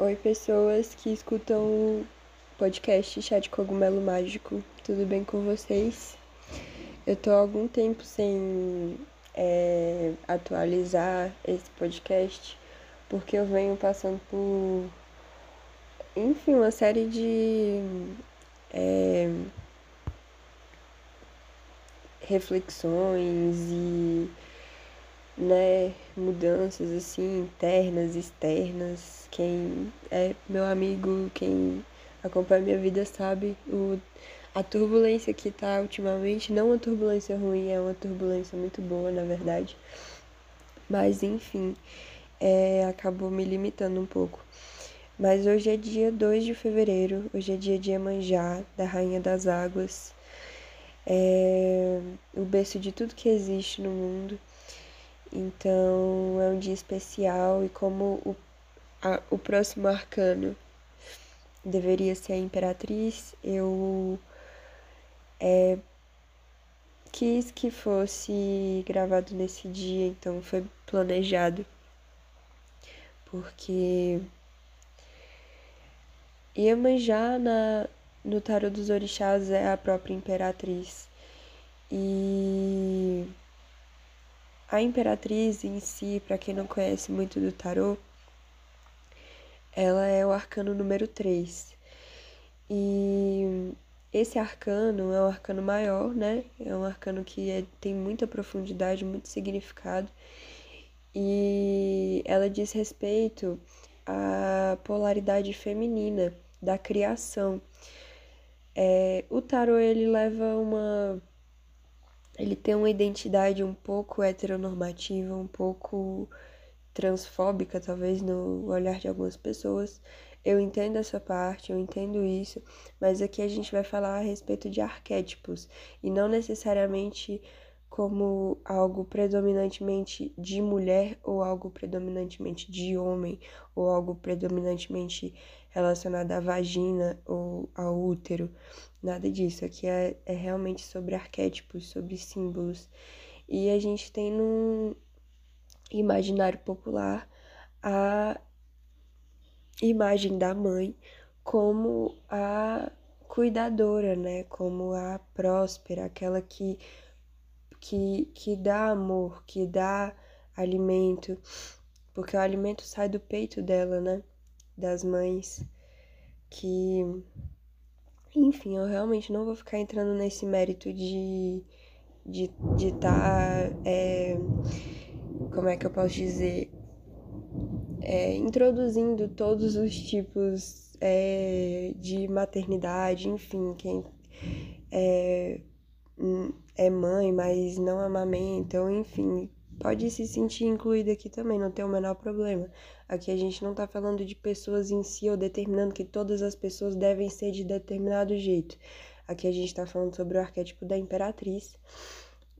Oi, pessoas que escutam o podcast Chá de Cogumelo Mágico, tudo bem com vocês? Eu tô há algum tempo sem é, atualizar esse podcast porque eu venho passando por, enfim, uma série de é, reflexões e né, mudanças assim internas, externas. Quem é meu amigo, quem acompanha minha vida sabe o a turbulência que tá ultimamente, não uma turbulência ruim, é uma turbulência muito boa, na verdade. Mas enfim, é, acabou me limitando um pouco. Mas hoje é dia 2 de fevereiro, hoje é dia de Iemanjá, da Rainha das Águas. É o berço de tudo que existe no mundo. Então é um dia especial e como o, a, o próximo arcano deveria ser a Imperatriz, eu é, quis que fosse gravado nesse dia, então foi planejado. Porque Iemanjá na, no tarot dos orixás é a própria imperatriz. E a imperatriz em si, para quem não conhece muito do tarô, ela é o arcano número 3. E esse arcano é um arcano maior, né? É um arcano que é, tem muita profundidade, muito significado. E ela diz respeito à polaridade feminina da criação. É, o tarô ele leva uma ele tem uma identidade um pouco heteronormativa, um pouco transfóbica, talvez, no olhar de algumas pessoas. Eu entendo essa parte, eu entendo isso, mas aqui a gente vai falar a respeito de arquétipos e não necessariamente como algo predominantemente de mulher ou algo predominantemente de homem ou algo predominantemente relacionado à vagina ou ao útero. Nada disso. Aqui é, é realmente sobre arquétipos, sobre símbolos. E a gente tem no imaginário popular a imagem da mãe como a cuidadora, né? Como a próspera, aquela que, que, que dá amor, que dá alimento, porque o alimento sai do peito dela, né? Das mães que enfim, eu realmente não vou ficar entrando nesse mérito de de de estar tá, é, como é que eu posso dizer é, introduzindo todos os tipos é, de maternidade, enfim, quem é, é mãe, mas não amamenta, então, enfim, pode se sentir incluída aqui também, não tem o menor problema. Aqui a gente não está falando de pessoas em si ou determinando que todas as pessoas devem ser de determinado jeito. Aqui a gente está falando sobre o arquétipo da imperatriz,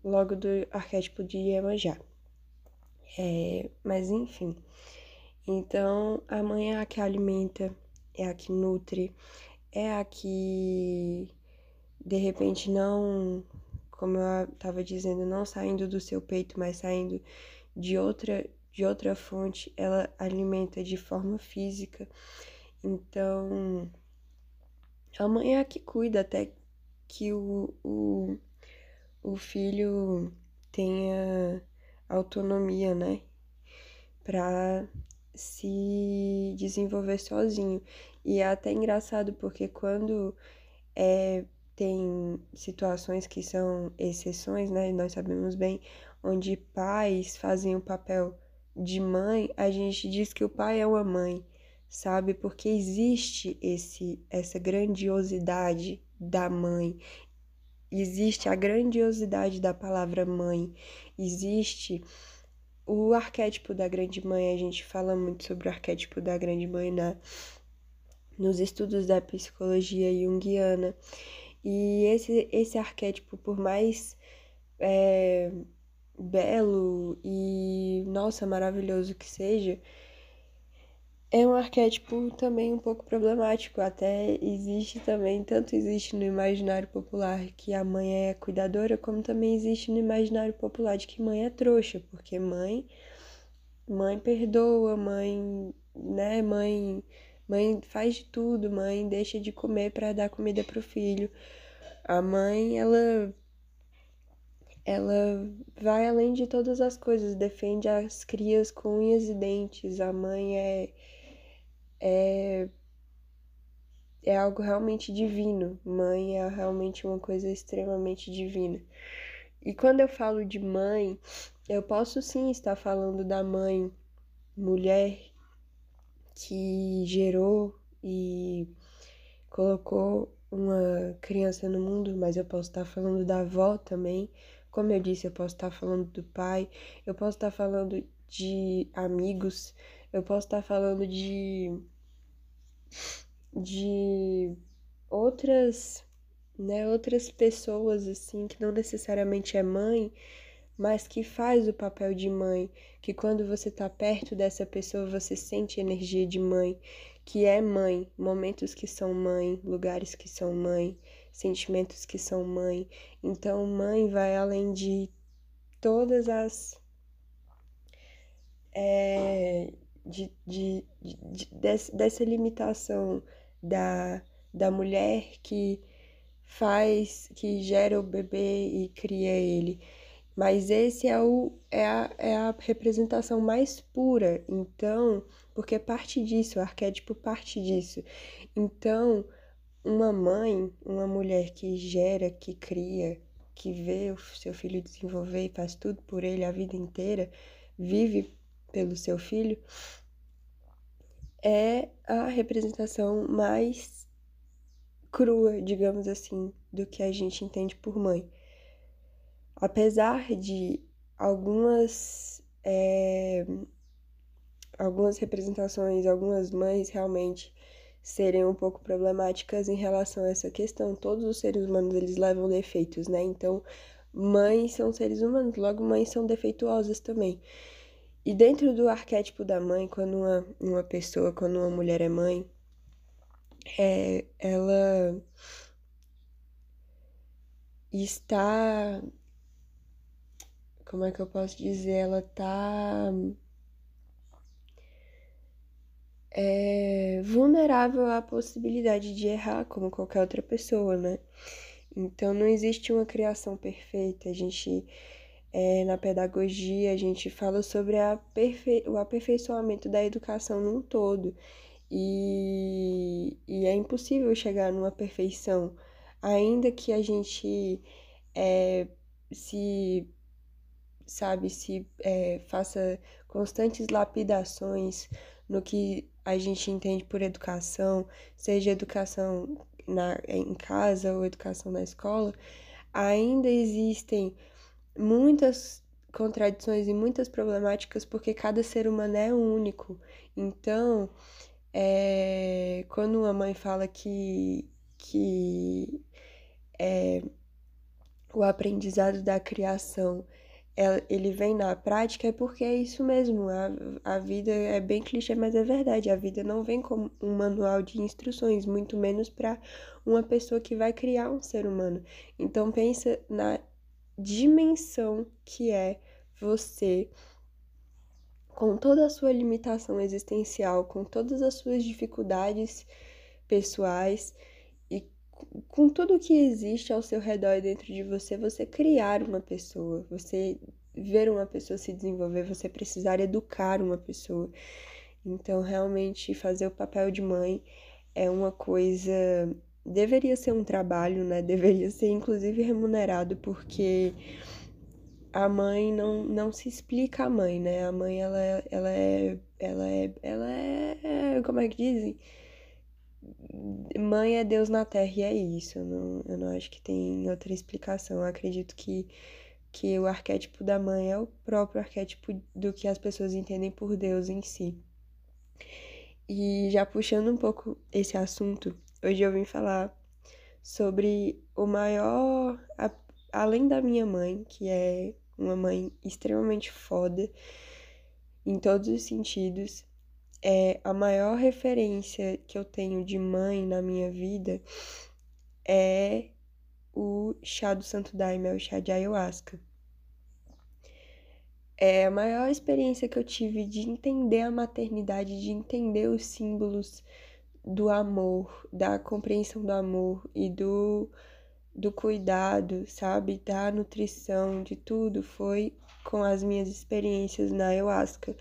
logo do arquétipo de Iemanjá. É, mas enfim, então a mãe é a que alimenta, é a que nutre, é a que de repente não como eu estava dizendo, não saindo do seu peito, mas saindo de outra de outra fonte, ela alimenta de forma física. Então, a mãe é a que cuida até que o, o, o filho tenha autonomia, né? Pra se desenvolver sozinho. E é até engraçado porque quando é tem situações que são exceções, né? Nós sabemos bem, onde pais fazem o papel de mãe, a gente diz que o pai é uma mãe, sabe? Porque existe esse essa grandiosidade da mãe. Existe a grandiosidade da palavra mãe. Existe o arquétipo da grande mãe, a gente fala muito sobre o arquétipo da grande mãe na nos estudos da psicologia junguiana. E esse, esse arquétipo, por mais é, belo e, nossa, maravilhoso que seja, é um arquétipo também um pouco problemático. Até existe também, tanto existe no imaginário popular que a mãe é cuidadora, como também existe no imaginário popular de que mãe é trouxa, porque mãe, mãe perdoa, mãe, né, mãe Mãe faz de tudo, mãe deixa de comer para dar comida pro filho. A mãe, ela ela vai além de todas as coisas, defende as crias com unhas e dentes. A mãe é é é algo realmente divino. Mãe é realmente uma coisa extremamente divina. E quando eu falo de mãe, eu posso sim estar falando da mãe, mulher que gerou e colocou uma criança no mundo, mas eu posso estar falando da avó também. Como eu disse, eu posso estar falando do pai, eu posso estar falando de amigos, eu posso estar falando de de outras, né, outras pessoas assim que não necessariamente é mãe, mas que faz o papel de mãe, que quando você tá perto dessa pessoa você sente energia de mãe, que é mãe, momentos que são mãe, lugares que são mãe, sentimentos que são mãe. Então, mãe vai além de todas as é, de, de, de, de, dessa limitação da, da mulher que faz, que gera o bebê e cria ele. Mas esse é, o, é, a, é a representação mais pura, então, porque parte disso, o arquétipo parte disso. Então, uma mãe, uma mulher que gera, que cria, que vê o seu filho desenvolver e faz tudo por ele a vida inteira, vive pelo seu filho, é a representação mais crua, digamos assim, do que a gente entende por mãe. Apesar de algumas é, algumas representações, algumas mães realmente serem um pouco problemáticas em relação a essa questão. Todos os seres humanos eles levam defeitos, né? Então, mães são seres humanos, logo mães são defeituosas também. E dentro do arquétipo da mãe, quando uma, uma pessoa, quando uma mulher é mãe, é, ela está. Como é que eu posso dizer? Ela está. É, vulnerável à possibilidade de errar, como qualquer outra pessoa, né? Então não existe uma criação perfeita. A gente é, na pedagogia, a gente fala sobre aperfei o aperfeiçoamento da educação num todo. E, e é impossível chegar numa perfeição, ainda que a gente é, se, sabe, se é, faça constantes lapidações no que a gente entende por educação, seja educação na, em casa ou educação na escola, ainda existem muitas contradições e muitas problemáticas porque cada ser humano é único. Então, é, quando uma mãe fala que, que é, o aprendizado da criação ele vem na prática é porque é isso mesmo. A, a vida é bem clichê, mas é verdade. A vida não vem como um manual de instruções, muito menos para uma pessoa que vai criar um ser humano. Então pensa na dimensão que é você, com toda a sua limitação existencial, com todas as suas dificuldades pessoais com tudo que existe ao seu redor e dentro de você, você criar uma pessoa, você ver uma pessoa se desenvolver, você precisar educar uma pessoa. Então, realmente, fazer o papel de mãe é uma coisa deveria ser um trabalho, né? Deveria ser inclusive remunerado, porque a mãe não, não se explica a mãe, né? A mãe, ela, ela é. Ela é. Ela é. Como é que dizem? Mãe é Deus na Terra e é isso. Eu não, eu não acho que tem outra explicação. Eu acredito que, que o arquétipo da mãe é o próprio arquétipo do que as pessoas entendem por Deus em si. E já puxando um pouco esse assunto, Hoje eu vim falar sobre o maior, a, além da minha mãe, que é uma mãe extremamente foda em todos os sentidos, é a maior referência que eu tenho de mãe na minha vida é o chá do Santo Daime, é o chá de ayahuasca. É a maior experiência que eu tive de entender a maternidade, de entender os símbolos do amor, da compreensão do amor e do, do cuidado, sabe? Da nutrição, de tudo, foi com as minhas experiências na ayahuasca.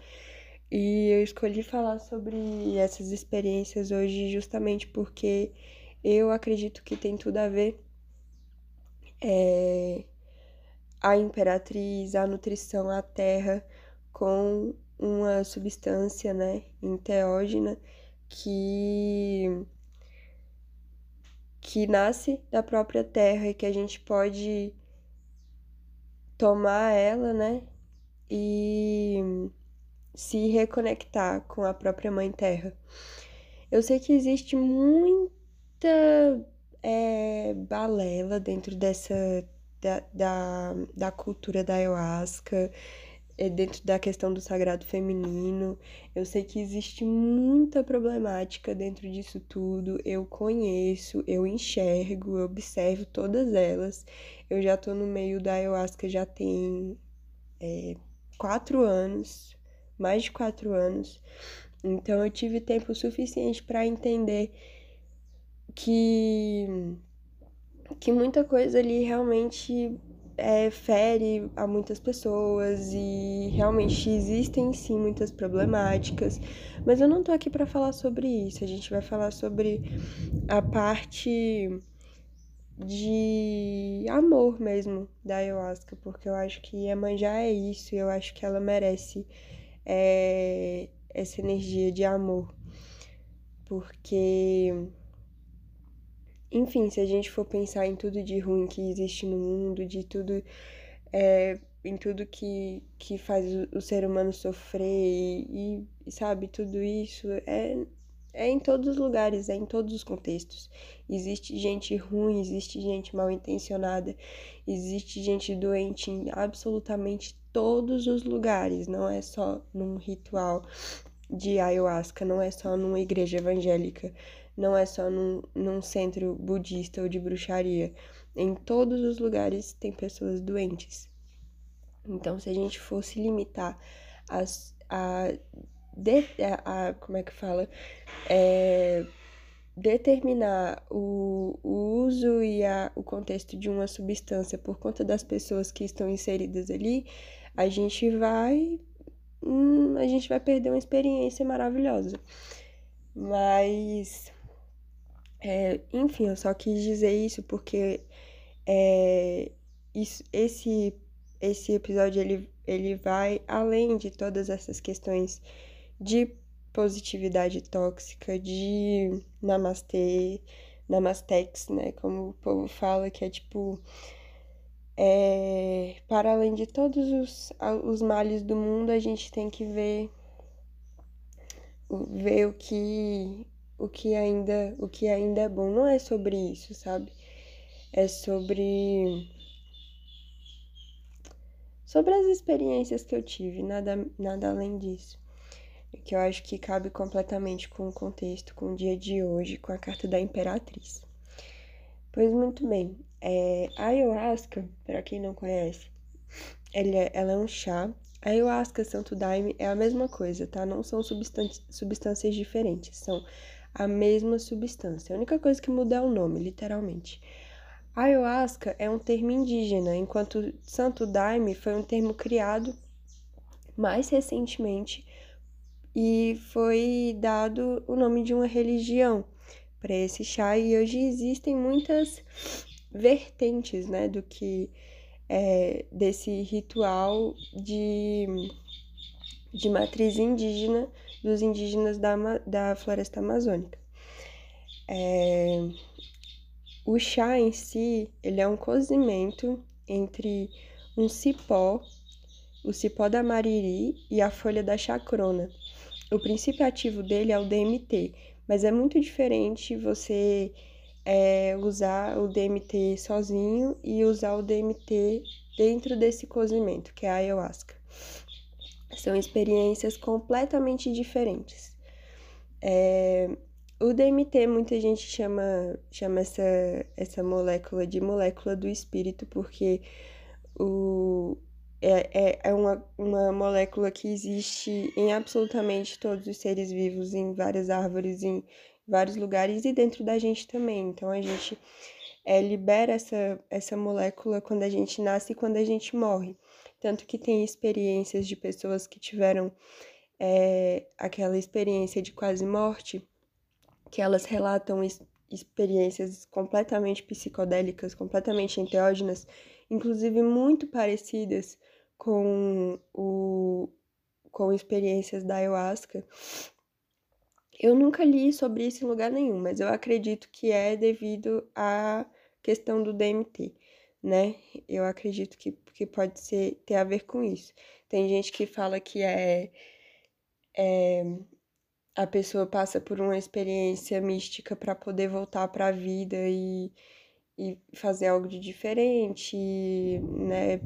E eu escolhi falar sobre essas experiências hoje justamente porque eu acredito que tem tudo a ver é, a imperatriz, a nutrição, a terra com uma substância, né, enteógena que que nasce da própria terra e que a gente pode tomar ela, né, e se reconectar com a própria mãe terra. Eu sei que existe muita é, balela dentro dessa da, da, da cultura da ayahuasca é dentro da questão do sagrado feminino. Eu sei que existe muita problemática dentro disso tudo. Eu conheço, eu enxergo, eu observo todas elas. Eu já tô no meio da ayahuasca já tem é, quatro anos, mais de quatro anos. Então eu tive tempo suficiente para entender que que muita coisa ali realmente é, fere a muitas pessoas e realmente existem sim muitas problemáticas, mas eu não tô aqui para falar sobre isso. A gente vai falar sobre a parte de amor mesmo da ayahuasca, porque eu acho que Iemanjá é isso e eu acho que ela merece é, essa energia de amor, porque enfim, se a gente for pensar em tudo de ruim que existe no mundo, de tudo, é, em tudo que, que faz o, o ser humano sofrer e, e, sabe, tudo isso é, é em todos os lugares, é em todos os contextos. Existe gente ruim, existe gente mal intencionada, existe gente doente em absolutamente todos os lugares, não é só num ritual de ayahuasca, não é só numa igreja evangélica não é só num, num centro budista ou de bruxaria. Em todos os lugares tem pessoas doentes. Então, se a gente fosse limitar as, a, de, a, a como é que fala? É, determinar o, o uso e a, o contexto de uma substância por conta das pessoas que estão inseridas ali, a gente vai. Hum, a gente vai perder uma experiência maravilhosa. Mas é, enfim, eu só quis dizer isso porque é, isso, esse, esse episódio ele, ele vai além de todas essas questões de positividade tóxica, de namastê, namastex, né? Como o povo fala, que é tipo. É, para além de todos os, os males do mundo, a gente tem que ver, ver o que o que ainda o que ainda é bom. Não é sobre isso, sabe? É sobre sobre as experiências que eu tive, nada nada além disso. Que eu acho que cabe completamente com o contexto, com o dia de hoje, com a carta da Imperatriz. Pois muito bem, é, a ayahuasca, para quem não conhece, ela é, ela é um chá. A ayahuasca, Santo Daime é a mesma coisa, tá? Não são substâncias diferentes, são a mesma substância. A única coisa que muda é o nome, literalmente. Ayahuasca é um termo indígena, enquanto Santo Daime foi um termo criado mais recentemente e foi dado o nome de uma religião para esse chá e hoje existem muitas vertentes, né, do que é, desse ritual de, de matriz indígena dos indígenas da, da floresta amazônica. É, o chá em si, ele é um cozimento entre um cipó, o cipó da mariri e a folha da chacrona. O princípio ativo dele é o DMT, mas é muito diferente você é, usar o DMT sozinho e usar o DMT dentro desse cozimento, que é a ayahuasca. São experiências completamente diferentes. É, o DMT, muita gente chama, chama essa, essa molécula de molécula do espírito, porque o, é, é, é uma, uma molécula que existe em absolutamente todos os seres vivos, em várias árvores, em, vários lugares e dentro da gente também. Então a gente é, libera essa, essa molécula quando a gente nasce e quando a gente morre. Tanto que tem experiências de pessoas que tiveram é, aquela experiência de quase morte, que elas relatam experiências completamente psicodélicas, completamente enteógenas, inclusive muito parecidas com, o, com experiências da ayahuasca. Eu nunca li sobre isso em lugar nenhum, mas eu acredito que é devido à questão do DMT, né? Eu acredito que, que pode ser, ter a ver com isso. Tem gente que fala que é, é a pessoa passa por uma experiência mística para poder voltar para a vida e, e fazer algo de diferente, né?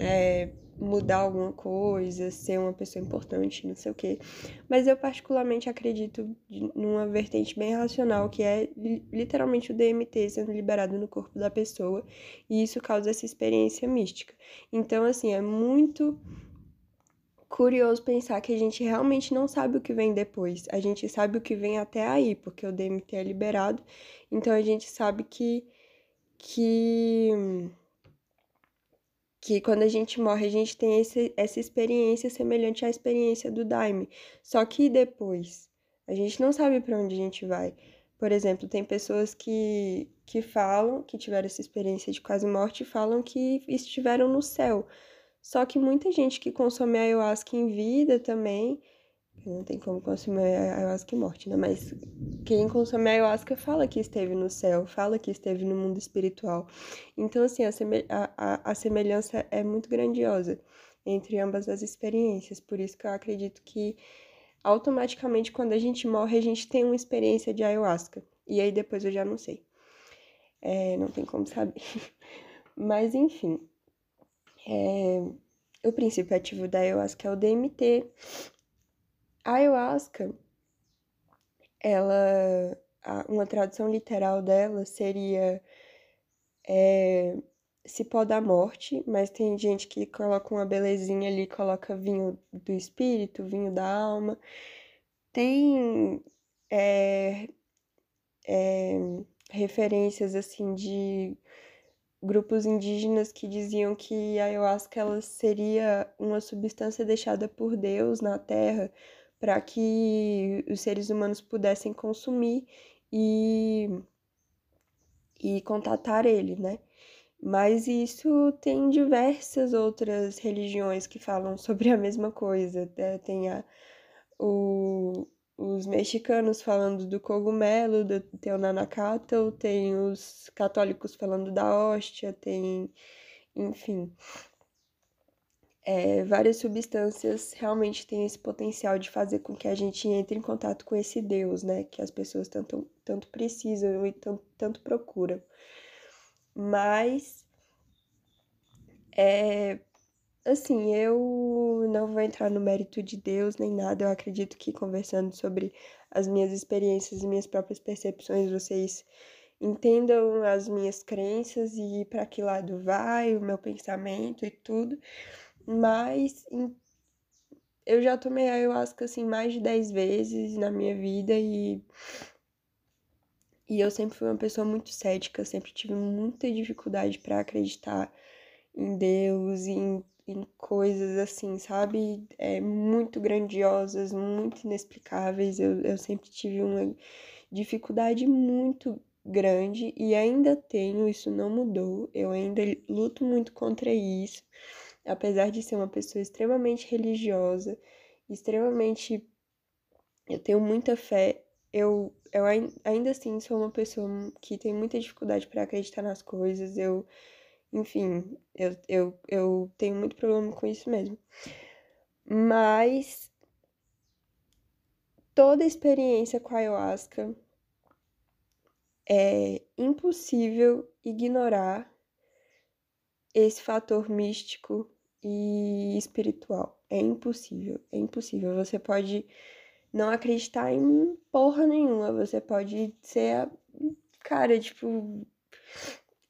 É, mudar alguma coisa, ser uma pessoa importante, não sei o quê. Mas eu particularmente acredito numa vertente bem racional, que é literalmente o DMT sendo liberado no corpo da pessoa, e isso causa essa experiência mística. Então, assim, é muito curioso pensar que a gente realmente não sabe o que vem depois. A gente sabe o que vem até aí, porque o DMT é liberado. Então a gente sabe que que que quando a gente morre, a gente tem esse, essa experiência semelhante à experiência do Daime. Só que depois, a gente não sabe para onde a gente vai. Por exemplo, tem pessoas que, que falam, que tiveram essa experiência de quase morte, falam que estiveram no céu. Só que muita gente que consome ayahuasca em vida também, não tem como consumir ayahuasca em morte, né? Mas quem consome ayahuasca fala que esteve no céu, fala que esteve no mundo espiritual. Então, assim, a, a, a semelhança é muito grandiosa entre ambas as experiências. Por isso que eu acredito que automaticamente, quando a gente morre, a gente tem uma experiência de ayahuasca. E aí depois eu já não sei. É, não tem como saber. Mas, enfim. É, o princípio ativo da ayahuasca é o DMT. A ayahuasca, ela, uma tradução literal dela seria é, cipó da morte, mas tem gente que coloca uma belezinha ali, coloca vinho do espírito, vinho da alma. Tem é, é, referências assim de grupos indígenas que diziam que a ayahuasca ela seria uma substância deixada por Deus na Terra para que os seres humanos pudessem consumir e, e contatar ele, né? Mas isso tem diversas outras religiões que falam sobre a mesma coisa. Né? Tem a, o, os mexicanos falando do cogumelo, do, tem o nanacatl, tem os católicos falando da hóstia, tem, enfim. É, várias substâncias realmente têm esse potencial de fazer com que a gente entre em contato com esse Deus, né? Que as pessoas tanto, tanto precisam e tanto, tanto procuram. Mas, é, Assim, eu não vou entrar no mérito de Deus nem nada. Eu acredito que conversando sobre as minhas experiências e minhas próprias percepções, vocês entendam as minhas crenças e para que lado vai o meu pensamento e tudo. Mas eu já tomei ayahuasca assim mais de 10 vezes na minha vida e e eu sempre fui uma pessoa muito cética, sempre tive muita dificuldade para acreditar em Deus, em em coisas assim, sabe? É, muito grandiosas, muito inexplicáveis. Eu, eu sempre tive uma dificuldade muito grande e ainda tenho, isso não mudou. Eu ainda luto muito contra isso, apesar de ser uma pessoa extremamente religiosa, extremamente. Eu tenho muita fé. Eu, eu ainda assim sou uma pessoa que tem muita dificuldade para acreditar nas coisas. Eu enfim, eu, eu, eu tenho muito problema com isso mesmo. Mas toda experiência com a ayahuasca é impossível ignorar esse fator místico e espiritual. É impossível, é impossível. Você pode não acreditar em porra nenhuma, você pode ser, cara, tipo,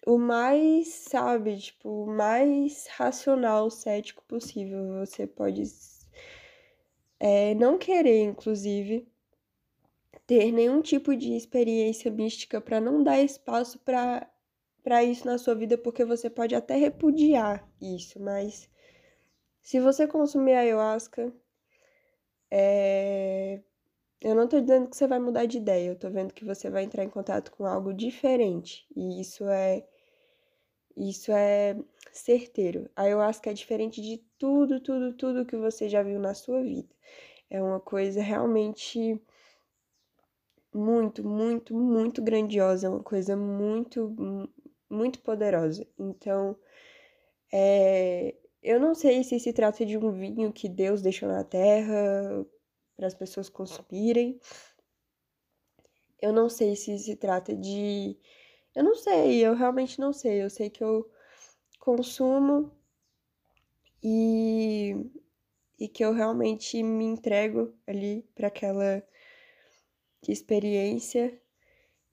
o mais, sabe, tipo, mais racional, cético possível. Você pode é, não querer, inclusive, ter nenhum tipo de experiência mística para não dar espaço para isso na sua vida, porque você pode até repudiar isso, mas se você consumir ayahuasca, é... eu não tô dizendo que você vai mudar de ideia, eu tô vendo que você vai entrar em contato com algo diferente, e isso é isso é certeiro. A ayahuasca é diferente de tudo, tudo, tudo que você já viu na sua vida. É uma coisa realmente muito, muito, muito grandiosa, é uma coisa muito, muito poderosa. Então, é, eu não sei se se trata de um vinho que Deus deixou na terra para as pessoas consumirem. Eu não sei se se trata de. Eu não sei, eu realmente não sei. Eu sei que eu consumo e, e que eu realmente me entrego ali para aquela experiência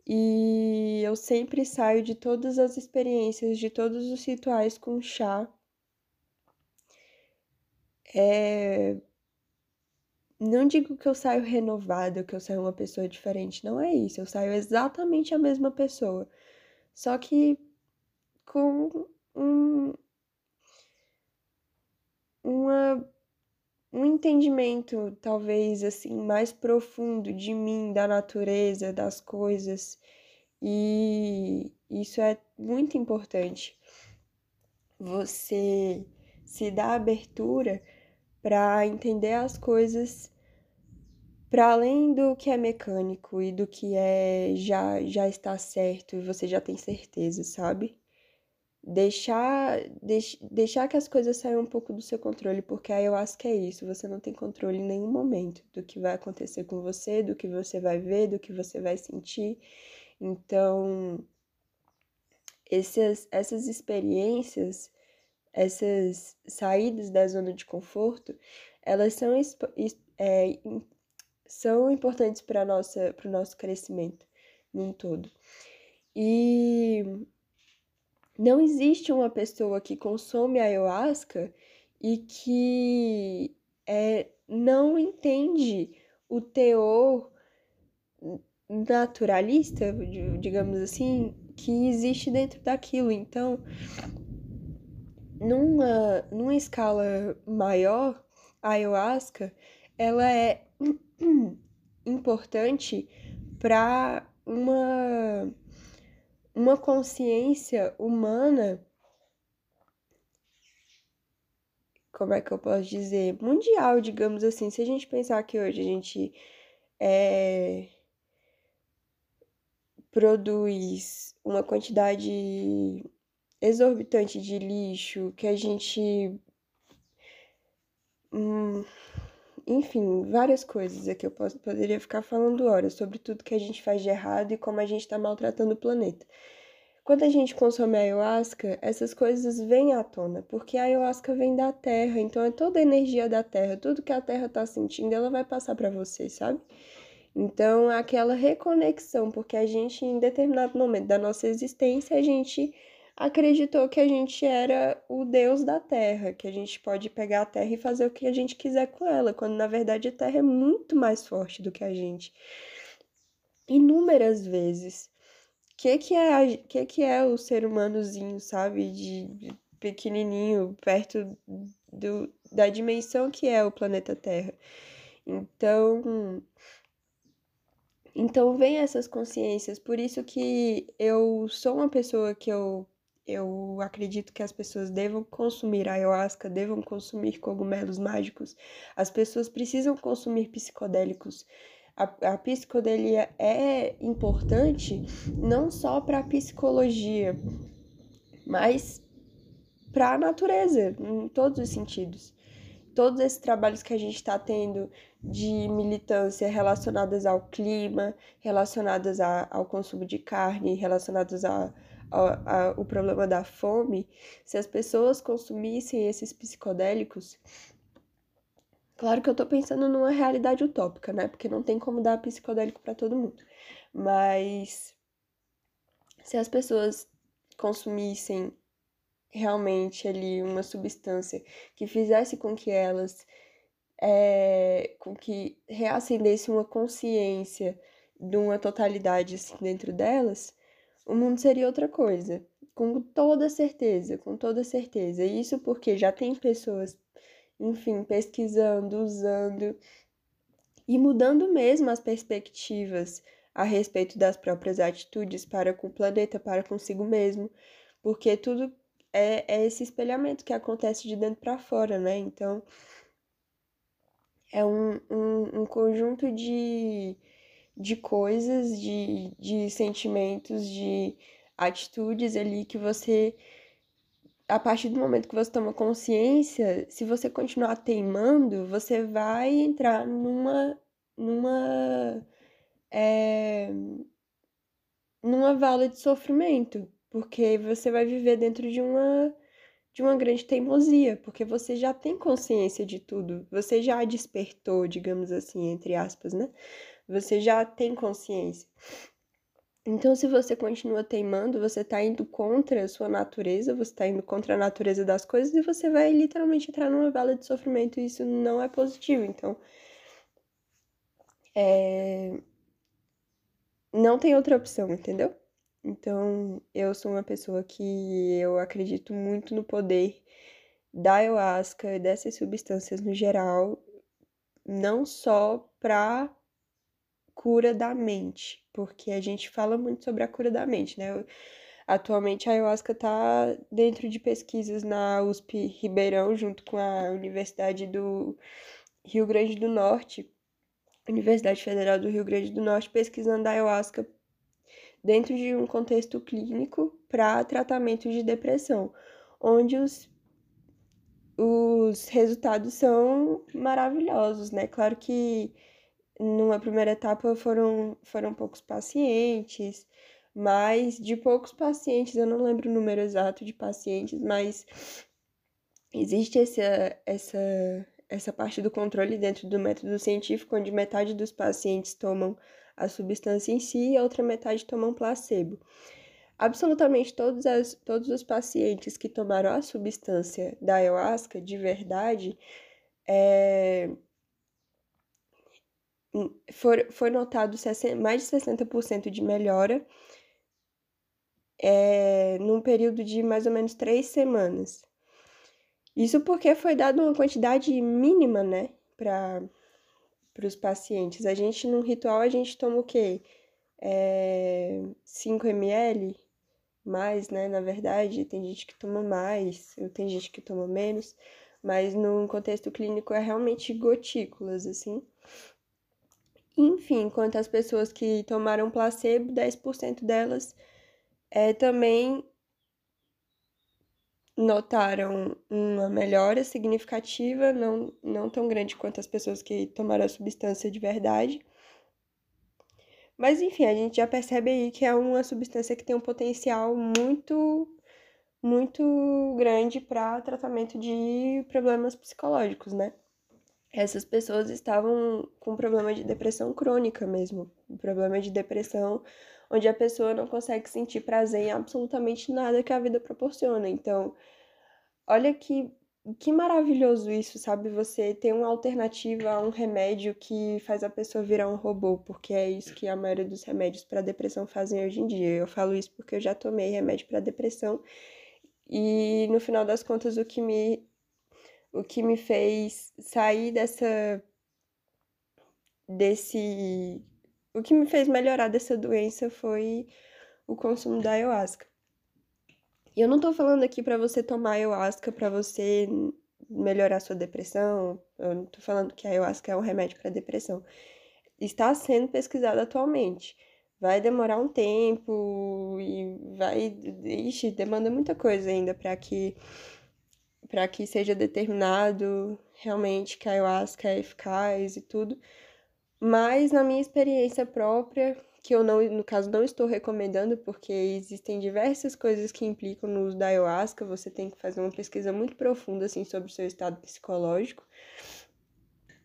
e eu sempre saio de todas as experiências, de todos os rituais com chá. É... Não digo que eu saio renovada, que eu saio uma pessoa diferente, não é isso. Eu saio exatamente a mesma pessoa, só que com um, uma, um entendimento, talvez assim, mais profundo de mim, da natureza, das coisas. E isso é muito importante. Você se dá abertura para entender as coisas para além do que é mecânico e do que é já já está certo e você já tem certeza, sabe? deixar, deix, deixar que as coisas saiam um pouco do seu controle, porque aí eu acho que é isso, você não tem controle em nenhum momento do que vai acontecer com você, do que você vai ver, do que você vai sentir. Então, essas, essas experiências, essas saídas da zona de conforto, elas são, é, são importantes para o nosso crescimento num todo. E não existe uma pessoa que consome ayahuasca e que é, não entende o teor naturalista, digamos assim, que existe dentro daquilo. Então, numa, numa escala maior, a ayahuasca ela é importante para uma uma consciência humana, como é que eu posso dizer, mundial, digamos assim. Se a gente pensar que hoje a gente é, produz uma quantidade exorbitante de lixo, que a gente. Hum, enfim, várias coisas aqui eu posso, poderia ficar falando horas sobre tudo que a gente faz de errado e como a gente está maltratando o planeta. Quando a gente consome ayahuasca, essas coisas vêm à tona, porque a ayahuasca vem da terra, então é toda a energia da terra, tudo que a terra está sentindo, ela vai passar para você, sabe? Então, aquela reconexão, porque a gente, em determinado momento da nossa existência, a gente acreditou que a gente era o deus da terra, que a gente pode pegar a terra e fazer o que a gente quiser com ela, quando na verdade a terra é muito mais forte do que a gente. Inúmeras vezes. O que, que, é, que, que é o ser humanozinho, sabe? De, de pequenininho, perto do, da dimensão que é o planeta Terra. Então, então vem essas consciências, por isso que eu sou uma pessoa que eu eu acredito que as pessoas devam consumir ayahuasca, devam consumir cogumelos mágicos. As pessoas precisam consumir psicodélicos. A, a psicodelia é importante não só para a psicologia, mas para a natureza, em todos os sentidos. Todos esses trabalhos que a gente está tendo de militância relacionadas ao clima, relacionadas a, ao consumo de carne, relacionadas a a, a, o problema da fome, se as pessoas consumissem esses psicodélicos, claro que eu tô pensando numa realidade utópica, né? Porque não tem como dar psicodélico para todo mundo. Mas se as pessoas consumissem realmente ali uma substância que fizesse com que elas é, com que reacendesse uma consciência de uma totalidade assim dentro delas, o mundo seria outra coisa. Com toda certeza, com toda certeza. Isso porque já tem pessoas, enfim, pesquisando, usando e mudando mesmo as perspectivas a respeito das próprias atitudes para com o planeta, para consigo mesmo, porque tudo é, é esse espelhamento que acontece de dentro para fora, né? Então, é um, um, um conjunto de, de coisas, de, de sentimentos, de atitudes ali que você, a partir do momento que você toma consciência, se você continuar teimando, você vai entrar numa, numa, é, numa vala de sofrimento, porque você vai viver dentro de uma de uma grande teimosia, porque você já tem consciência de tudo, você já despertou, digamos assim, entre aspas, né? Você já tem consciência. Então, se você continua teimando, você está indo contra a sua natureza, você está indo contra a natureza das coisas e você vai literalmente entrar numa vala de sofrimento e isso não é positivo. Então, é... não tem outra opção, entendeu? Então, eu sou uma pessoa que eu acredito muito no poder da ayahuasca e dessas substâncias no geral, não só para cura da mente, porque a gente fala muito sobre a cura da mente, né? Atualmente a ayahuasca está dentro de pesquisas na USP Ribeirão, junto com a Universidade do Rio Grande do Norte, Universidade Federal do Rio Grande do Norte, pesquisando a ayahuasca dentro de um contexto clínico para tratamento de depressão, onde os, os resultados são maravilhosos, né? Claro que numa primeira etapa foram, foram poucos pacientes, mas de poucos pacientes, eu não lembro o número exato de pacientes, mas existe essa, essa, essa parte do controle dentro do método científico, onde metade dos pacientes tomam a substância em si e a outra metade tomam placebo. Absolutamente todos, as, todos os pacientes que tomaram a substância da ayahuasca de verdade é, for, foi notado mais de 60% de melhora é, num período de mais ou menos três semanas. Isso porque foi dado uma quantidade mínima, né, para os pacientes. A gente, num ritual, a gente toma o quê? É, 5 ml? Mais, né? Na verdade, tem gente que toma mais, tem gente que toma menos, mas no contexto clínico é realmente gotículas, assim. Enfim, quanto às pessoas que tomaram placebo, 10% delas é, também notaram uma melhora significativa, não, não tão grande quanto as pessoas que tomaram a substância de verdade. Mas enfim, a gente já percebe aí que é uma substância que tem um potencial muito, muito grande para tratamento de problemas psicológicos, né? Essas pessoas estavam com problema de depressão crônica mesmo, um problema de depressão onde a pessoa não consegue sentir prazer em absolutamente nada que a vida proporciona. Então, olha que, que maravilhoso isso, sabe? Você ter uma alternativa a um remédio que faz a pessoa virar um robô, porque é isso que a maioria dos remédios para depressão fazem hoje em dia. Eu falo isso porque eu já tomei remédio para depressão e no final das contas o que me o que me fez sair dessa desse o que me fez melhorar dessa doença foi o consumo da ayahuasca. E eu não tô falando aqui para você tomar ayahuasca para você melhorar sua depressão. Eu não tô falando que a ayahuasca é um remédio para depressão. Está sendo pesquisado atualmente. Vai demorar um tempo e vai, ixi, demanda muita coisa ainda para que para que seja determinado realmente que a ayahuasca é eficaz e tudo. Mas na minha experiência própria, que eu não, no caso, não estou recomendando, porque existem diversas coisas que implicam no uso da ayahuasca, você tem que fazer uma pesquisa muito profunda, assim, sobre o seu estado psicológico.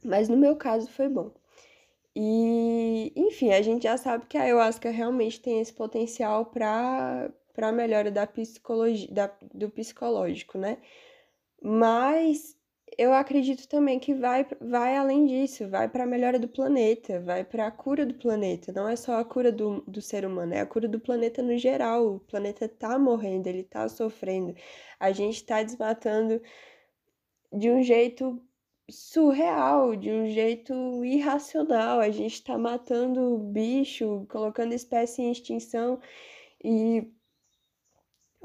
Mas no meu caso foi bom. E, enfim, a gente já sabe que a ayahuasca realmente tem esse potencial para para melhora da psicologia, da, do psicológico, né? Mas eu acredito também que vai, vai além disso, vai para a melhora do planeta, vai para a cura do planeta. Não é só a cura do, do ser humano, é a cura do planeta no geral. O planeta tá morrendo, ele tá sofrendo. A gente tá desmatando de um jeito surreal, de um jeito irracional. A gente tá matando bicho, colocando espécie em extinção e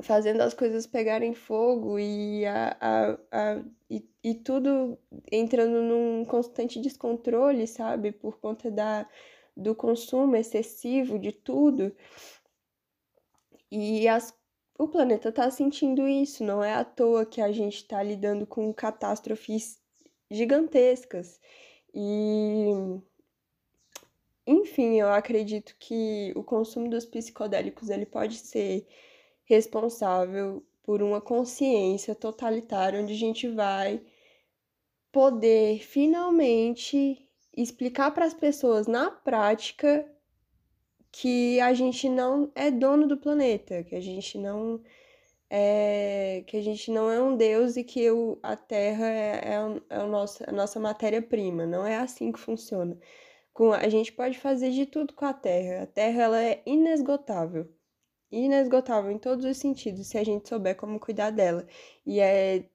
fazendo as coisas pegarem fogo e, a, a, a, e, e tudo entrando num constante descontrole, sabe? Por conta da, do consumo excessivo de tudo. E as, o planeta está sentindo isso, não é à toa que a gente está lidando com catástrofes gigantescas. E enfim, eu acredito que o consumo dos psicodélicos ele pode ser responsável por uma consciência totalitária onde a gente vai poder finalmente explicar para as pessoas na prática que a gente não é dono do planeta, que a gente não é, que a gente não é um deus e que o, a Terra é, é, é o nosso, a nossa matéria-prima. Não é assim que funciona. Com, a gente pode fazer de tudo com a Terra. A Terra ela é inesgotável inesgotável em todos os sentidos se a gente souber como cuidar dela. E é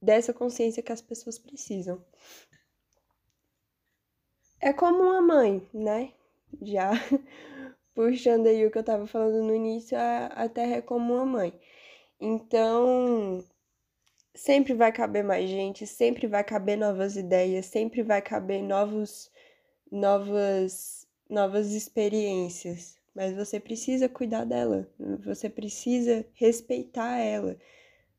dessa consciência que as pessoas precisam. É como uma mãe, né? Já puxando aí o que eu tava falando no início, a, a Terra é como uma mãe. Então, sempre vai caber mais gente, sempre vai caber novas ideias, sempre vai caber novos novas novas experiências mas você precisa cuidar dela, você precisa respeitar ela.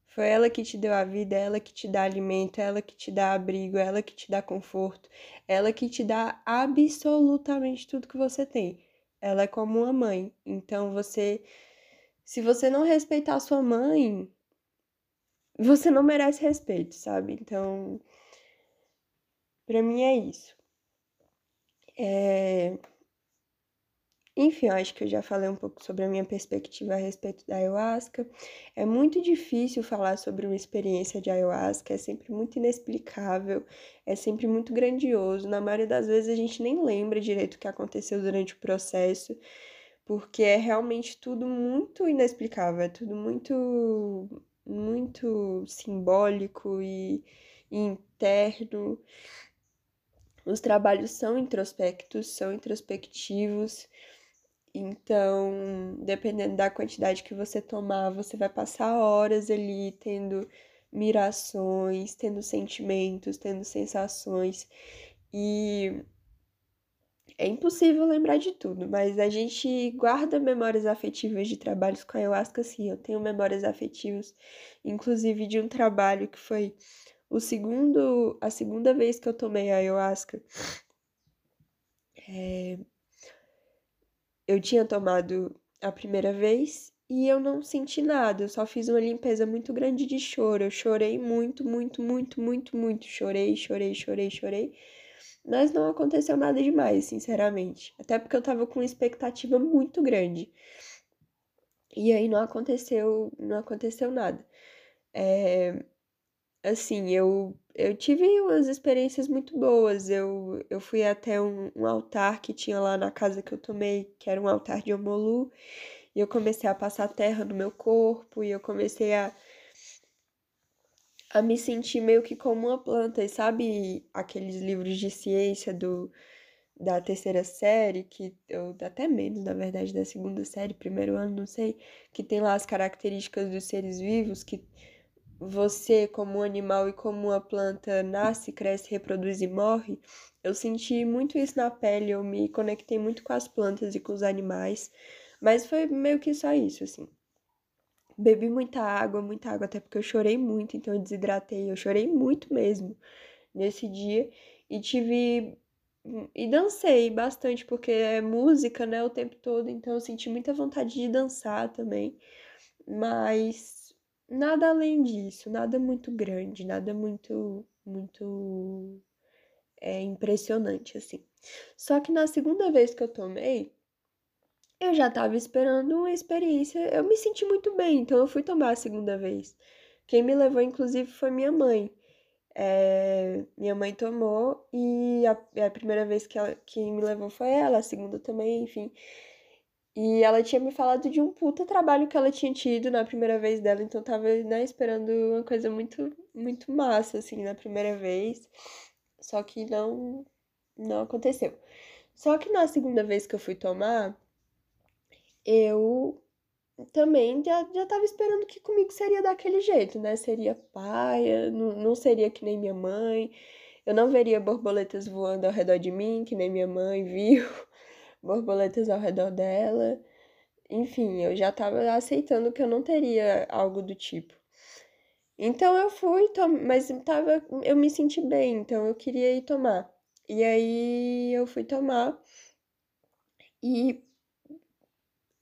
Foi ela que te deu a vida, ela que te dá alimento, ela que te dá abrigo, ela que te dá conforto, ela que te dá absolutamente tudo que você tem. Ela é como uma mãe. Então você se você não respeitar a sua mãe, você não merece respeito, sabe? Então, para mim é isso. É... Enfim, eu acho que eu já falei um pouco sobre a minha perspectiva a respeito da ayahuasca. É muito difícil falar sobre uma experiência de ayahuasca, é sempre muito inexplicável, é sempre muito grandioso. Na maioria das vezes a gente nem lembra direito o que aconteceu durante o processo, porque é realmente tudo muito inexplicável, é tudo muito muito simbólico e, e interno. Os trabalhos são introspectos, são introspectivos. Então, dependendo da quantidade que você tomar, você vai passar horas ali tendo mirações, tendo sentimentos, tendo sensações. E é impossível lembrar de tudo, mas a gente guarda memórias afetivas de trabalhos com a ayahuasca, sim. Eu tenho memórias afetivas, inclusive de um trabalho que foi o segundo, a segunda vez que eu tomei a ayahuasca. É, eu tinha tomado a primeira vez e eu não senti nada, eu só fiz uma limpeza muito grande de choro. Eu chorei muito, muito, muito, muito, muito. Chorei, chorei, chorei, chorei. Mas não aconteceu nada demais, sinceramente. Até porque eu tava com uma expectativa muito grande. E aí não aconteceu, não aconteceu nada. É, assim, eu, eu tive umas experiências muito boas. Eu, eu fui até um, um altar que tinha lá na casa que eu tomei, que era um altar de Omolu, e eu comecei a passar terra no meu corpo, e eu comecei a, a me sentir meio que como uma planta. E sabe aqueles livros de ciência do, da terceira série, que eu até menos, na verdade, da segunda série, primeiro ano, não sei, que tem lá as características dos seres vivos, que você, como um animal e como uma planta, nasce, cresce, reproduz e morre, eu senti muito isso na pele, eu me conectei muito com as plantas e com os animais, mas foi meio que só isso, assim. Bebi muita água, muita água, até porque eu chorei muito, então eu desidratei, eu chorei muito mesmo nesse dia e tive. E dancei bastante, porque é música, né, o tempo todo, então eu senti muita vontade de dançar também, mas nada além disso, nada muito grande, nada muito, muito é, impressionante, assim. Só que na segunda vez que eu tomei, eu já tava esperando uma experiência, eu me senti muito bem, então eu fui tomar a segunda vez. Quem me levou, inclusive, foi minha mãe. é, minha mãe tomou e a, a primeira vez que, ela, que me levou foi ela, a segunda também, enfim. E ela tinha me falado de um puta trabalho que ela tinha tido na primeira vez dela, então tava, né, esperando uma coisa muito, muito massa, assim, na primeira vez. Só que não, não aconteceu. Só que na segunda vez que eu fui tomar, eu também já, já tava esperando que comigo seria daquele jeito, né? Seria paia, não, não seria que nem minha mãe. Eu não veria borboletas voando ao redor de mim, que nem minha mãe viu, borboletas ao redor dela. Enfim, eu já tava aceitando que eu não teria algo do tipo. Então eu fui, mas tava, eu me senti bem, então eu queria ir tomar. E aí eu fui tomar e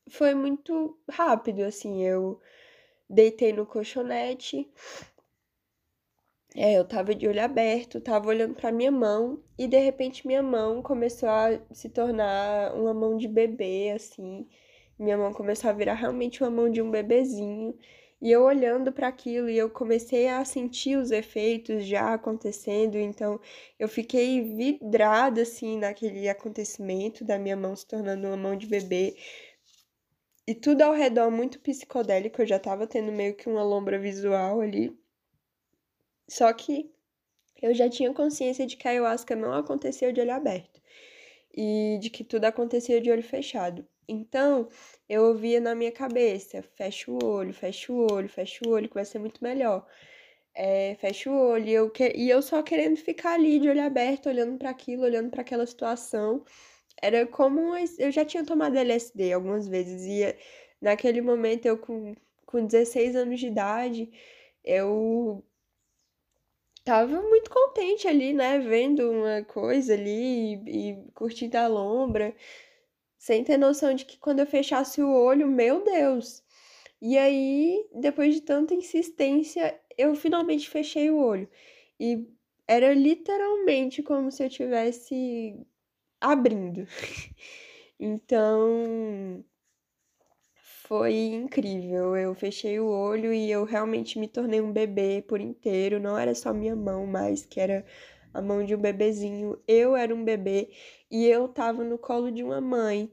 foi muito rápido, assim, eu deitei no colchonete, é, eu tava de olho aberto, tava olhando pra minha mão e de repente minha mão começou a se tornar uma mão de bebê, assim. Minha mão começou a virar realmente uma mão de um bebezinho. E eu olhando para aquilo e eu comecei a sentir os efeitos já acontecendo, então eu fiquei vidrada assim naquele acontecimento da minha mão se tornando uma mão de bebê. E tudo ao redor muito psicodélico, eu já tava tendo meio que uma lombra visual ali. Só que eu já tinha consciência de que a ayahuasca não acontecia de olho aberto e de que tudo acontecia de olho fechado. Então, eu ouvia na minha cabeça: fecha o olho, fecha o olho, fecha o olho, que vai ser muito melhor. É, fecha o olho, e eu, que... e eu só querendo ficar ali de olho aberto, olhando para aquilo, olhando para aquela situação. Era como eu já tinha tomado LSD algumas vezes e naquele momento eu com, com 16 anos de idade, eu tava muito contente ali, né, vendo uma coisa ali e, e curtindo a lombra, sem ter noção de que quando eu fechasse o olho, meu Deus. E aí, depois de tanta insistência, eu finalmente fechei o olho. E era literalmente como se eu tivesse abrindo. Então, foi incrível. Eu fechei o olho e eu realmente me tornei um bebê por inteiro. Não era só minha mão, mas que era a mão de um bebezinho. Eu era um bebê e eu tava no colo de uma mãe.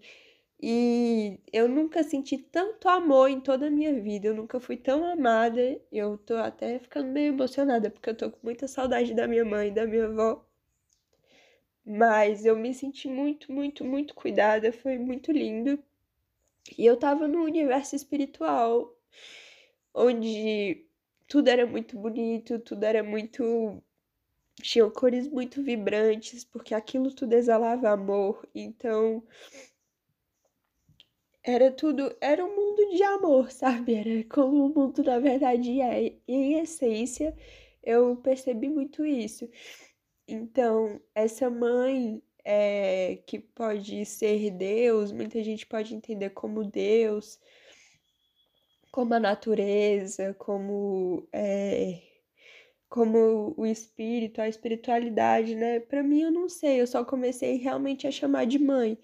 E eu nunca senti tanto amor em toda a minha vida. Eu nunca fui tão amada. Eu tô até ficando meio emocionada porque eu tô com muita saudade da minha mãe da minha avó. Mas eu me senti muito, muito, muito cuidada, foi muito lindo. E eu tava no universo espiritual, onde tudo era muito bonito, tudo era muito. tinha cores muito vibrantes, porque aquilo tudo exalava amor. Então. Era tudo. Era um mundo de amor, sabe? Era como o mundo na verdade é. E, em essência, eu percebi muito isso. Então, essa mãe é, que pode ser Deus, muita gente pode entender como Deus, como a natureza, como, é, como o espírito, a espiritualidade, né? Para mim, eu não sei, eu só comecei realmente a chamar de mãe.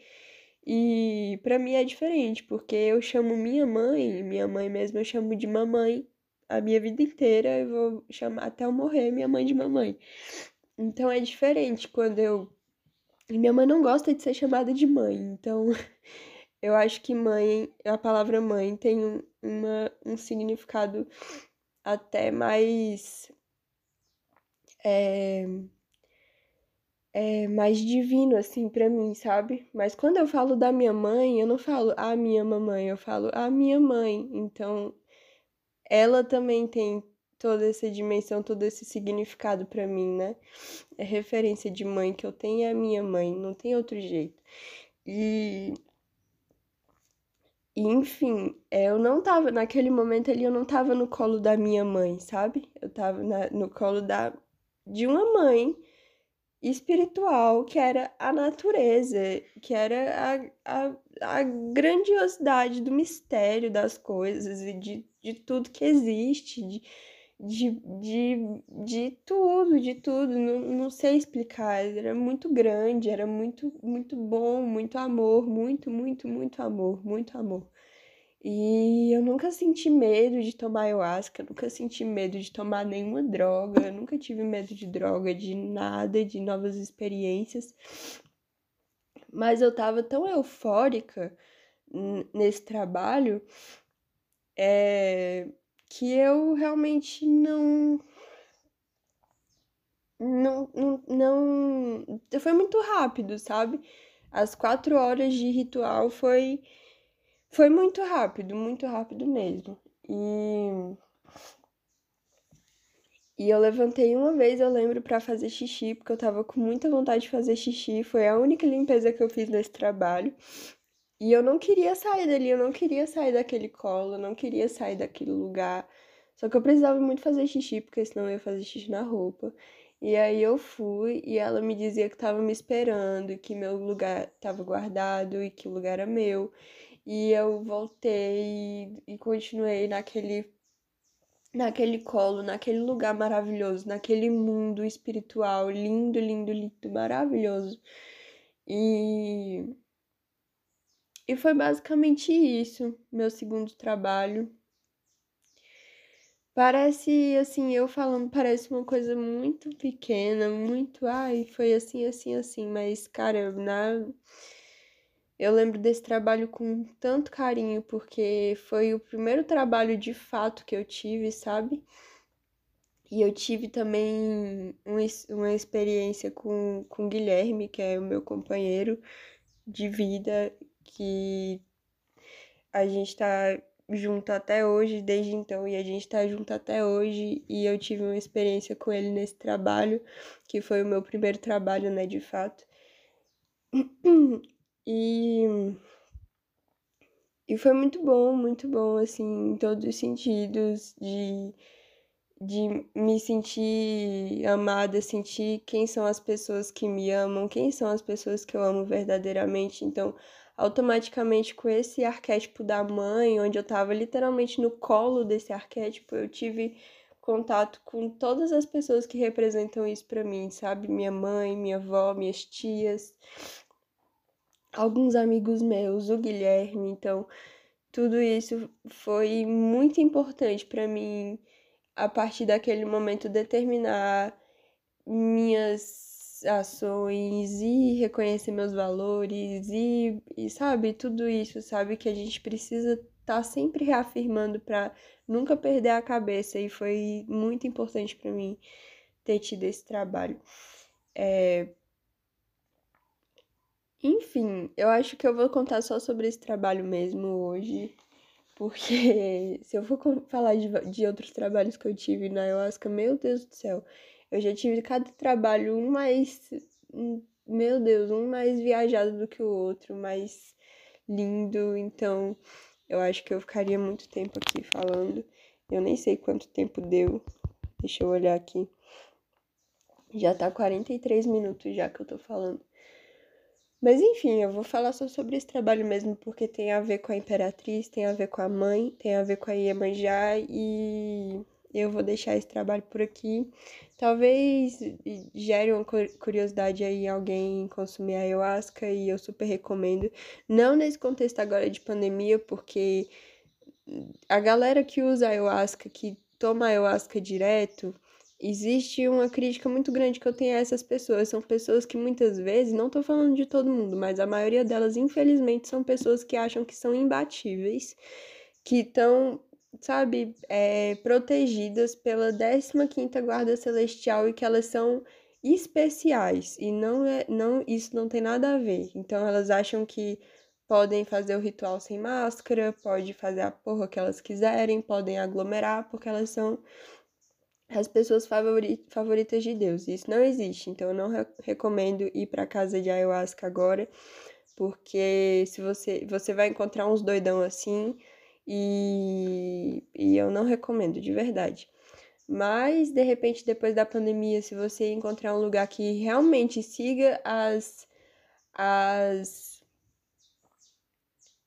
E para mim é diferente, porque eu chamo minha mãe, minha mãe mesmo eu chamo de mamãe a minha vida inteira, eu vou chamar até eu morrer minha mãe de mamãe. Então é diferente quando eu. E minha mãe não gosta de ser chamada de mãe, então eu acho que mãe, a palavra mãe tem uma, um significado até mais. É, é mais divino, assim, para mim, sabe? Mas quando eu falo da minha mãe, eu não falo a minha mamãe, eu falo a minha mãe. Então, ela também tem toda essa dimensão, todo esse significado para mim, né? É referência de mãe que eu tenho é a minha mãe, não tem outro jeito. E enfim, é, eu não tava, naquele momento ali, eu não tava no colo da minha mãe, sabe? Eu tava na, no colo da, de uma mãe espiritual, que era a natureza, que era a, a, a grandiosidade do mistério das coisas e de, de tudo que existe, de, de, de, de tudo, de tudo, não, não sei explicar, era muito grande, era muito, muito bom, muito amor, muito, muito, muito amor, muito amor. E eu nunca senti medo de tomar ayahuasca, nunca senti medo de tomar nenhuma droga, eu nunca tive medo de droga, de nada, de novas experiências. Mas eu tava tão eufórica nesse trabalho é, que eu realmente não não, não, não. Foi muito rápido, sabe? As quatro horas de ritual foi. Foi muito rápido, muito rápido mesmo. E. E eu levantei uma vez, eu lembro, para fazer xixi, porque eu tava com muita vontade de fazer xixi. Foi a única limpeza que eu fiz nesse trabalho. E eu não queria sair dali, eu não queria sair daquele colo, eu não queria sair daquele lugar. Só que eu precisava muito fazer xixi, porque senão eu ia fazer xixi na roupa. E aí eu fui e ela me dizia que estava me esperando, que meu lugar estava guardado e que o lugar era meu. E eu voltei e, continuei naquele naquele colo, naquele lugar maravilhoso, naquele mundo espiritual lindo, lindo, lindo, maravilhoso. E e foi basicamente isso, meu segundo trabalho. Parece, assim, eu falando, parece uma coisa muito pequena, muito, ai, foi assim, assim, assim, mas, cara, na... eu lembro desse trabalho com tanto carinho, porque foi o primeiro trabalho de fato que eu tive, sabe? E eu tive também uma experiência com, com o Guilherme, que é o meu companheiro de vida, que a gente tá junto até hoje, desde então, e a gente tá junto até hoje, e eu tive uma experiência com ele nesse trabalho, que foi o meu primeiro trabalho, né, de fato. E, e foi muito bom, muito bom, assim, em todos os sentidos, de, de me sentir amada, sentir quem são as pessoas que me amam, quem são as pessoas que eu amo verdadeiramente. Então, automaticamente com esse arquétipo da mãe, onde eu estava literalmente no colo desse arquétipo, eu tive contato com todas as pessoas que representam isso para mim, sabe? Minha mãe, minha avó, minhas tias, alguns amigos meus, o Guilherme, então tudo isso foi muito importante para mim a partir daquele momento determinar minhas ações e reconhecer meus valores e, e sabe, tudo isso, sabe, que a gente precisa estar tá sempre reafirmando para nunca perder a cabeça e foi muito importante para mim ter tido esse trabalho. É... Enfim, eu acho que eu vou contar só sobre esse trabalho mesmo hoje, porque se eu for falar de, de outros trabalhos que eu tive na ayahuasca, meu Deus do céu, eu já tive cada trabalho um mais. Meu Deus, um mais viajado do que o outro, mais lindo. Então, eu acho que eu ficaria muito tempo aqui falando. Eu nem sei quanto tempo deu. Deixa eu olhar aqui. Já tá 43 minutos já que eu tô falando. Mas enfim, eu vou falar só sobre esse trabalho mesmo, porque tem a ver com a Imperatriz, tem a ver com a mãe, tem a ver com a Iemanjá e eu vou deixar esse trabalho por aqui. Talvez gere uma curiosidade aí alguém consumir ayahuasca e eu super recomendo. Não nesse contexto agora de pandemia, porque a galera que usa ayahuasca, que toma ayahuasca direto, existe uma crítica muito grande que eu tenho a essas pessoas. São pessoas que muitas vezes, não tô falando de todo mundo, mas a maioria delas, infelizmente, são pessoas que acham que são imbatíveis, que estão sabe, é, protegidas pela 15ª Guarda Celestial e que elas são especiais e não é não isso não tem nada a ver. Então elas acham que podem fazer o ritual sem máscara, pode fazer a porra que elas quiserem, podem aglomerar porque elas são as pessoas favoritas de Deus. Isso não existe. Então eu não re recomendo ir para casa de ayahuasca agora, porque se você você vai encontrar uns doidão assim, e, e eu não recomendo, de verdade. Mas, de repente, depois da pandemia, se você encontrar um lugar que realmente siga as, as,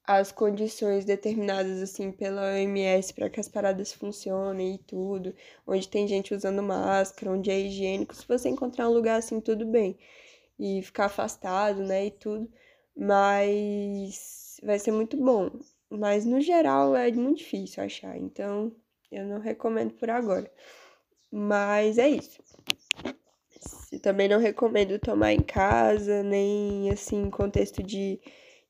as condições determinadas, assim, pela OMS para que as paradas funcionem e tudo, onde tem gente usando máscara, onde é higiênico, se você encontrar um lugar assim, tudo bem. E ficar afastado, né, e tudo. Mas vai ser muito bom Mas no geral é muito difícil achar, então eu não recomendo por agora. Mas é isso. Também não recomendo tomar em casa, nem assim, em contexto de,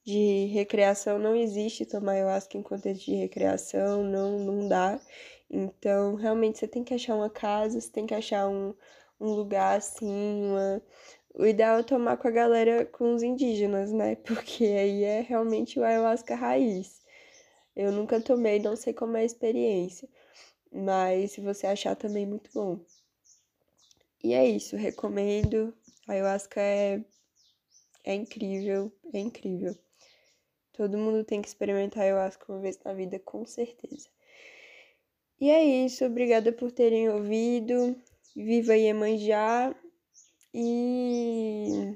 de recreação. Não existe tomar ayahuasca em contexto de recreação, não, não dá. Então, realmente, você tem que achar uma casa, você tem que achar um, um lugar assim, uma... O ideal é tomar com a galera, com os indígenas, né? Porque aí é realmente o ayahuasca raiz. Eu nunca tomei, não sei como é a experiência. Mas se você achar também, muito bom. E é isso, recomendo. A ayahuasca é, é incrível, é incrível. Todo mundo tem que experimentar ayahuasca uma vez na vida, com certeza. E é isso, obrigada por terem ouvido. Viva Iemanjá e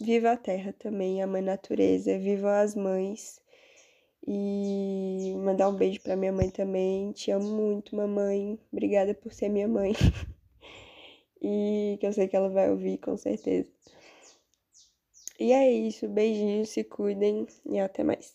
viva a terra também, a mãe natureza, viva as mães. E mandar um beijo para minha mãe também. Te amo muito, mamãe. Obrigada por ser minha mãe. e que eu sei que ela vai ouvir com certeza. E é isso, beijinhos, se cuidem e até mais.